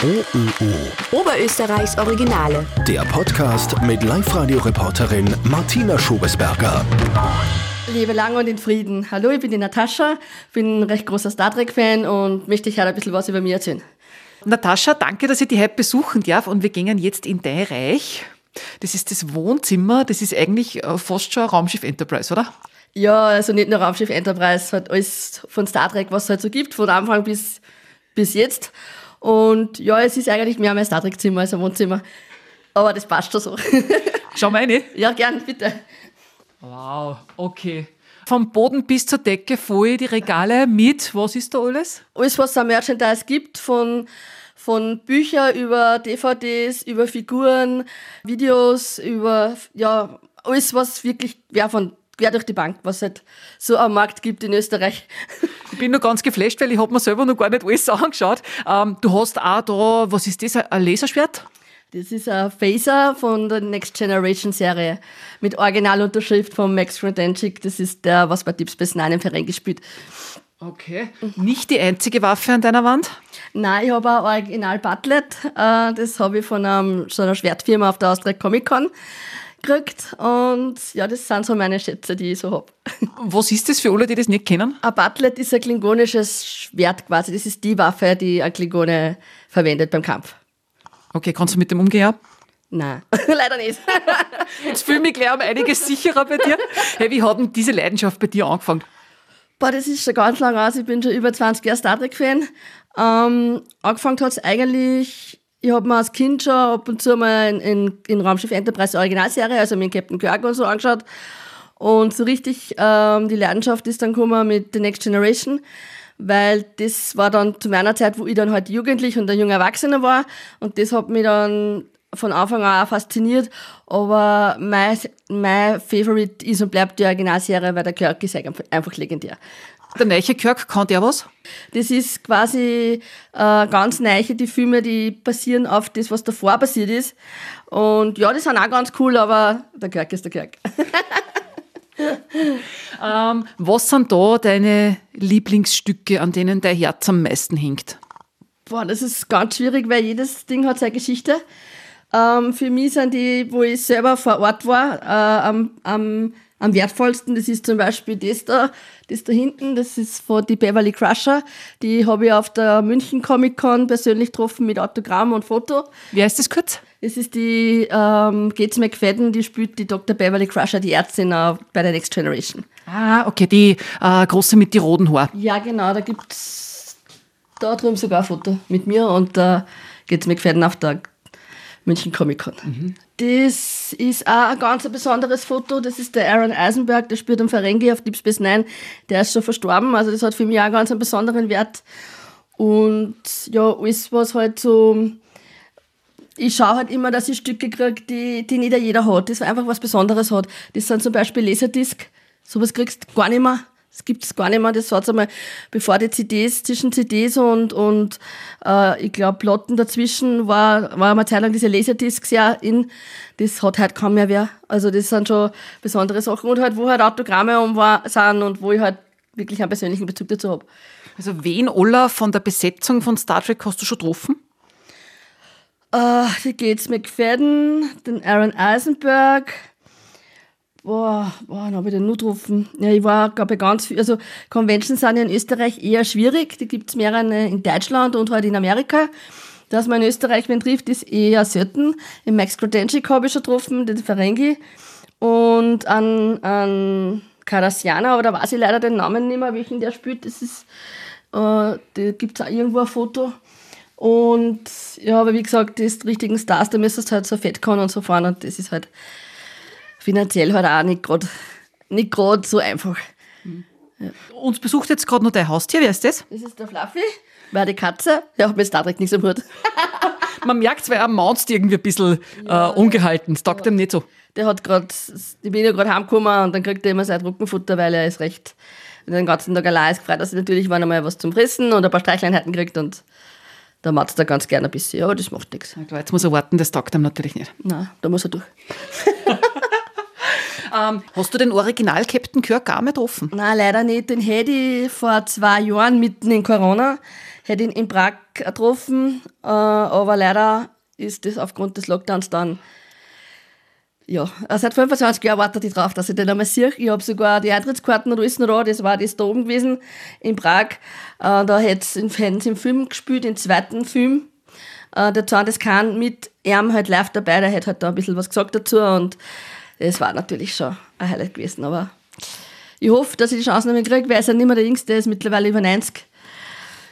OÖO. Oberösterreichs Originale. Der Podcast mit Live-Radio-Reporterin Martina Schobesberger. Lebe lange und in Frieden. Hallo, ich bin die Natascha, bin ein recht großer Star Trek-Fan und möchte euch heute ein bisschen was über mich erzählen. Natascha, danke, dass ich dich heute besuchen darf und wir gehen jetzt in dein Reich. Das ist das Wohnzimmer, das ist eigentlich äh, fast schon ein Raumschiff Enterprise, oder? Ja, also nicht nur Raumschiff Enterprise, halt alles von Star Trek, was es halt so gibt, von Anfang bis, bis jetzt. Und ja, es ist eigentlich mehr mein Star Trek-Zimmer als ein Wohnzimmer. Aber das passt schon so. Schau mal rein. ja, gern, bitte. Wow, okay. Vom Boden bis zur Decke voll die Regale mit, was ist da alles? Alles, was es an Merchandise gibt, von, von Büchern über DVDs, über Figuren, Videos, über, ja, alles, was wirklich, ja, von quer durch die Bank, was es halt so am Markt gibt in Österreich. Ich bin noch ganz geflasht, weil ich habe mir selber noch gar nicht alles angeschaut. Ähm, du hast auch da, was ist das, ein Laserschwert? Das ist ein Phaser von der Next Generation Serie mit Originalunterschrift von Max Rodenchik. Das ist der, was bei Deep Space Nine im Verein gespielt. Okay. Nicht die einzige Waffe an deiner Wand? Nein, ich habe ein Original Butlet. Äh, das habe ich von einem, so einer Schwertfirma auf der Austria Comic Con gekriegt. Und ja, das sind so meine Schätze, die ich so habe. Was ist das für alle, die das nicht kennen? Ein Butlet ist ein klingonisches Schwert quasi. Das ist die Waffe, die ein Klingone verwendet beim Kampf. Okay, kannst du mit dem umgehen? Nein, leider nicht. Jetzt fühle ich mich gleich um einiges sicherer bei dir. Hey, wie hat denn diese Leidenschaft bei dir angefangen? Boah, das ist schon ganz lang aus. Ich bin schon über 20 Jahre Star Trek-Fan. Ähm, angefangen hat es eigentlich, ich habe mir als Kind schon ab und zu mal in, in, in Raumschiff Enterprise Originalserie, also mit Captain Kirk und so angeschaut. Und so richtig ähm, die Leidenschaft ist dann gekommen mit The Next Generation, weil das war dann zu meiner Zeit, wo ich dann halt jugendlich und ein junger Erwachsener war. Und das hat mich dann von Anfang an auch fasziniert. Aber mein, mein Favorite ist und bleibt die Originalserie, weil der Kirk ist einfach legendär. Der neue Kirk, kann der was? Das ist quasi äh, ganz neiche, die Filme, die basieren auf das, was davor passiert ist. Und ja, die sind auch ganz cool, aber der Kirk ist der Kirk. ähm, was sind da deine Lieblingsstücke, an denen dein Herz am meisten hängt? Boah, das ist ganz schwierig, weil jedes Ding hat seine Geschichte. Ähm, für mich sind die, wo ich selber vor Ort war, äh, am, am, am wertvollsten. Das ist zum Beispiel das da, das da hinten, das ist von die Beverly Crusher. Die habe ich auf der München Comic Con persönlich getroffen mit Autogramm und Foto. Wie heißt das kurz? Das ist die ähm, Gates McFadden, die spielt die Dr. Beverly Crusher, die Ärztin äh, bei der Next Generation. Ah, okay, die äh, große mit die roten Haaren. Ja, genau, da gibt es da drüben sogar ein Foto mit mir und äh, Gates McFadden auf der München Comic Con. Mhm. Das ist auch ein ganz besonderes Foto. Das ist der Aaron Eisenberg, der spielt am Ferengi auf Deep Space Nine. Der ist schon verstorben, also das hat für mich auch ganz einen besonderen Wert. Und ja, alles, was halt so. Ich schaue halt immer, dass ich Stücke kriege, die, die nicht jeder hat, das einfach was Besonderes hat. Das sind zum Beispiel Laserdisc. Sowas kriegst du gar nicht mehr. Das gibt es gar nicht mehr. Das hat einmal, bevor die CDs, zwischen CDs und, und äh, ich glaube, Platten dazwischen war, war eine Zeit lang diese Laserdiscs ja in. Das hat halt kaum mehr wer. Also das sind schon besondere Sachen. Und halt, wo halt Autogramme um war, sind und wo ich halt wirklich einen persönlichen Bezug dazu habe. Also wen Ola von der Besetzung von Star Trek hast du schon getroffen? Uh, die Gates McFadden, den Aaron Eisenberg, Boah, boah, dann habe ich den nur getroffen. Ja, ich war, glaube ich, ganz viel. Also, Conventions sind ja in Österreich eher schwierig. Die gibt es mehrere in Deutschland und halt in Amerika. Dass man in Österreich wen trifft, ist eher selten. Im Max Grodenchik habe ich schon getroffen, den Ferengi. Und an, an Karasiana, aber da weiß ich leider den Namen nicht mehr, welchen der spielt. Das ist, äh, da gibt es auch irgendwo ein Foto. Und ja, aber wie gesagt, die richtigen Stars, da müsstest du halt so fett kommen und so fahren und das ist halt finanziell halt auch nicht gerade nicht grad so einfach. Ja. Uns besucht jetzt gerade noch dein Haustier, wer ist das? Das ist der Fluffy, war die Katze. Der hat mit Star Trek nichts am Hut. Man merkt zwar, er maunzt irgendwie ein bisschen ja, äh, ungehalten. Das taugt ihm nicht so. Der hat gerade, ich bin ja gerade heimgekommen und dann kriegt er immer sein Rückenfutter, weil er ist recht den ganzen Tag allein ist gefreut, dass er natürlich wann einmal was zum Fressen und ein paar Streichleinheiten kriegt und da macht er ganz gerne ein bisschen, aber das macht nichts. Ja, jetzt muss er warten, das taugt ihm natürlich nicht. Nein, da muss er durch. Ähm, hast du den Original Captain Kirk auch mal getroffen? Nein, leider nicht. Den hätte ich vor zwei Jahren mitten in Corona hätte ihn in Prag getroffen, äh, aber leider ist das aufgrund des Lockdowns dann ja, seit 25 Jahren warte ich drauf, dass ich den einmal sehe. Ich habe sogar die Eintrittskarten und alles noch da. Das war das da oben gewesen in Prag. Äh, da hätte es im Film gespielt, im zweiten Film. Äh, der Zahn des Kahn mit ihm halt live dabei. Der hat halt da ein bisschen was gesagt dazu und das war natürlich schon ein Highlight gewesen. Aber ich hoffe, dass ich die Chance noch mal kriege, weil er ja nicht mehr der Jüngste, ist mittlerweile über 90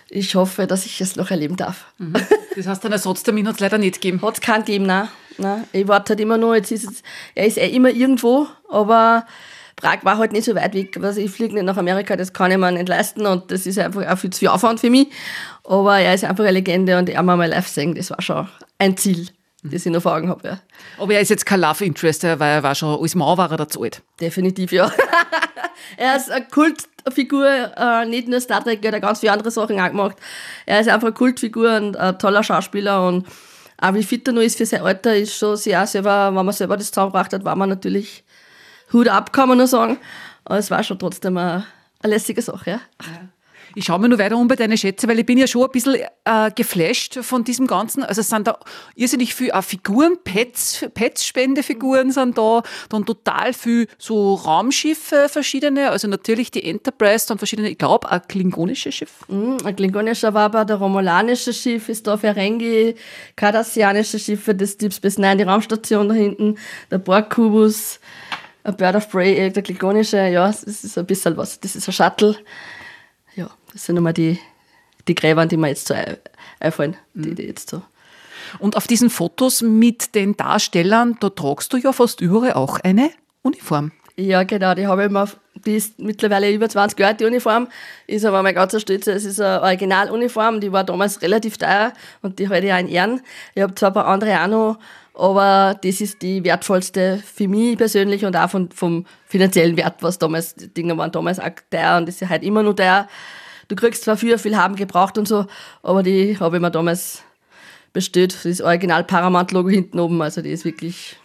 ich hoffe, dass ich es noch erleben darf. Mhm. Das heißt, einen Ersatztermin hat es leider nicht gegeben? Hat es keinen gegeben, nein. nein. Ich warte halt immer noch, jetzt ist es, er ist eh immer irgendwo, aber Prag war halt nicht so weit weg. Also ich fliege nicht nach Amerika, das kann ich mir nicht leisten und das ist einfach auch viel zu viel Aufwand für mich. Aber er ist einfach eine Legende und er mal live sehen, das war schon ein Ziel, das ich noch vor Augen habe. Ja. Aber er ist jetzt kein Love Interest, weil er war schon, als Mann war er da zu alt. Definitiv, ja. er ist eine Kultfigur, äh, nicht nur Star Trek, er hat ganz viele andere Sachen auch gemacht. Er ist einfach eine Kultfigur und ein toller Schauspieler und auch wie fit er noch ist für sein Alter, ist schon sehr selber, wenn man selber das zusammengebracht hat, war man natürlich Hut ab, kann man nur sagen. Aber es war schon trotzdem eine, eine lässige Sache, ja. ja. Ich schaue mir nur weiter um bei deinen Schätze, weil ich bin ja schon ein bisschen äh, geflasht von diesem Ganzen. Also es sind da irrsinnig viele auch Figuren, Pets, Pets-Spendefiguren sind da, dann total viel so Raumschiffe verschiedene, also natürlich die Enterprise, dann verschiedene, ich glaube, ein klingonisches Schiff. Mm, ein klingonischer war aber der romulanische Schiff ist da Ferengi, kardassianische Schiffe des Deep Space Nine, die Raumstation da hinten, der Borg-Kubus, ein Bird of Prey, der klingonische, ja, das ist ein bisschen was, das ist ein Shuttle. Das sind immer die, die Gräber, die mir jetzt so einfallen, die, die jetzt so. Und auf diesen Fotos mit den Darstellern, da tragst du ja fast überall auch eine Uniform. Ja, genau, die habe ich immer, die ist mittlerweile über 20 Jahre, die Uniform, ist aber mein ganzer Stütze, es ist eine Originaluniform, die war damals relativ teuer und die halte ich auch in Ehren. Ich habe zwar ein paar andere auch noch, aber das ist die wertvollste für mich persönlich und auch von, vom finanziellen Wert, was damals, die Dinge waren damals auch teuer und das ist halt immer noch teuer du kriegst zwar früher viel haben gebraucht und so, aber die habe ich mir damals bestellt. Das Original Paramount-Logo hinten oben, also die ist wirklich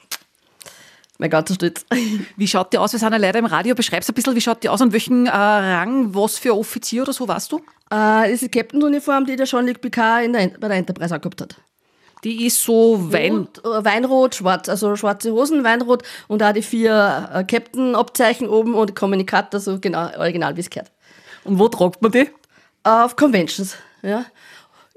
mein ganzer Stütz. Wie schaut die aus? Wir sind ja leider im Radio. Beschreib's ein bisschen, wie schaut die aus und welchen äh, Rang, was für Offizier oder so warst du? Äh, das ist die Captain-Uniform, die der Jean-Luc Picard der, bei der Enterprise angehabt hat. Die ist so Wein Rot, äh, Weinrot, schwarz, also schwarze Hosen, Weinrot und auch die vier äh, Captain-Abzeichen oben und Kommunikator, so genau, original wie es gehört. Und wo tragt man die? Auf Conventions, ja.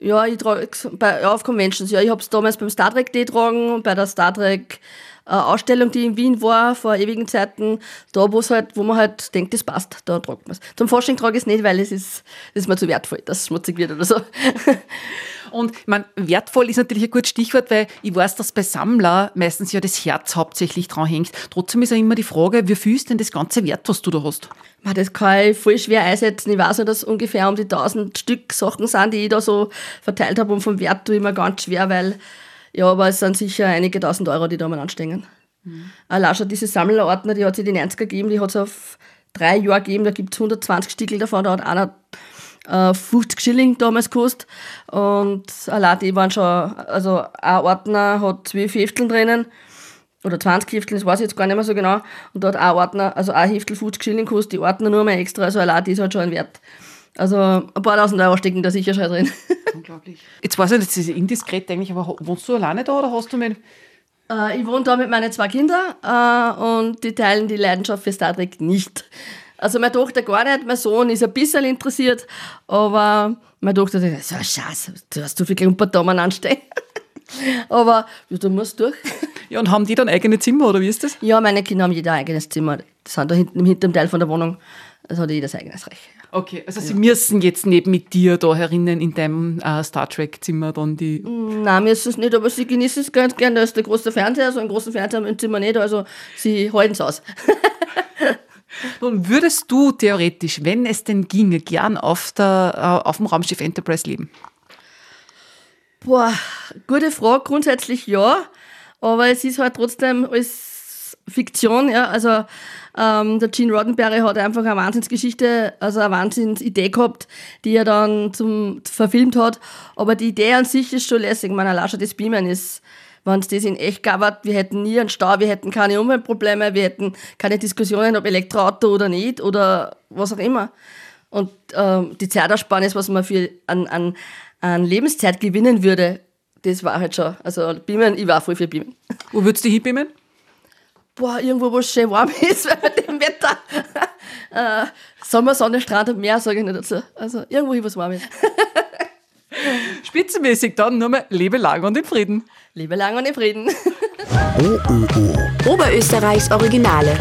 Ja, ich trage ja, auf Conventions. Ja, ich habe es damals beim Star Trek Day getragen, bei der Star Trek äh, Ausstellung, die in Wien war, vor ewigen Zeiten, da wo halt, wo man halt denkt, das passt, da tragt man es. Zum Fasching trage ich es nicht, weil es ist, ist mir zu wertvoll, dass es schmutzig wird oder so. Und ich meine, wertvoll ist natürlich ein gutes Stichwort, weil ich weiß, dass bei Sammler meistens ja das Herz hauptsächlich dran hängt. Trotzdem ist ja immer die Frage, wie viel ist denn das ganze Wert, was du da hast? Das kann ich voll schwer einsetzen. Ich weiß nur, dass ungefähr um die 1000 Stück Sachen sind, die ich da so verteilt habe. Und vom Wert tue ich mir ganz schwer, weil, ja, aber es sind sicher einige tausend Euro, die da mal anstehen. Mhm. Allein schon diese Sammlerordner, die hat es in den 90er gegeben, die hat es auf drei Jahre gegeben, da gibt es 120 Stickel davon, da hat einer äh, 50 Schilling damals gekostet. Und allein die waren schon, also ein Ordner hat zwölf Hefteln drinnen. Oder 20 Hefteln, das weiß ich jetzt gar nicht mehr so genau. Und da hat ein Ordner, also ein Heftel 50 Schilling gekostet, die Ordner nur mehr extra, also allein ist halt schon ein Wert. Also ein paar tausend Euro stecken da sicher schon drin. Unglaublich. Jetzt weiß ich nicht, das ist indiskret eigentlich, aber wohnst du alleine da oder hast du mit. Äh, ich wohne da mit meinen zwei Kindern äh, und die teilen die Leidenschaft für Star Trek nicht. Also meine Tochter gar nicht, mein Sohn ist ein bisschen interessiert, aber meine Tochter sagt, so scheiße, du hast zu viel Klumperdamen anstehen. aber ja, du musst durch. Ja, und haben die dann eigene Zimmer oder wie ist das? Ja, meine Kinder haben jeder ein eigenes Zimmer. Die sind da hinten im hinteren Teil von der Wohnung. Also hat jeder sein eigenes Recht. Okay, also ja. sie müssen jetzt nicht mit dir da herinnen in deinem äh, Star Trek Zimmer dann die. Nein, müssen es nicht, aber sie genießen es ganz gern. Da ist der große Fernseher, so einen großen Fernseher im Zimmer nicht, also sie halten es aus. Nun würdest du theoretisch, wenn es denn ginge, gern auf, der, äh, auf dem Raumschiff Enterprise leben? Boah, gute Frage. Grundsätzlich ja, aber es ist halt trotzdem alles Fiktion. Ja. Also ähm, der Gene Roddenberry hat einfach eine Wahnsinnsgeschichte, also eine Wahnsinnsidee gehabt, die er dann zum verfilmt hat. Aber die Idee an sich ist schon lässig. Ich allein schon das Beamen ist wenn es das in echt gab, wir hätten nie einen Stau, wir hätten keine Umweltprobleme, wir hätten keine Diskussionen, ob Elektroauto oder nicht oder was auch immer. Und ähm, die Zeitersparnis, was man für an, an, an Lebenszeit gewinnen würde, das war halt schon. Also Beamen, ich war voll für Beamen. Wo würdest du hinbeamen? Boah, irgendwo, wo es schön warm ist, weil bei dem Wetter. äh, Sommer, Sonne, Strand und Meer, sage ich nicht dazu. Also irgendwo, wo es warm ist. Spitzenmäßig dann nur mal lebe lang und in Frieden. Lebe lang und in Frieden. OÖO. Oberösterreichs Originale.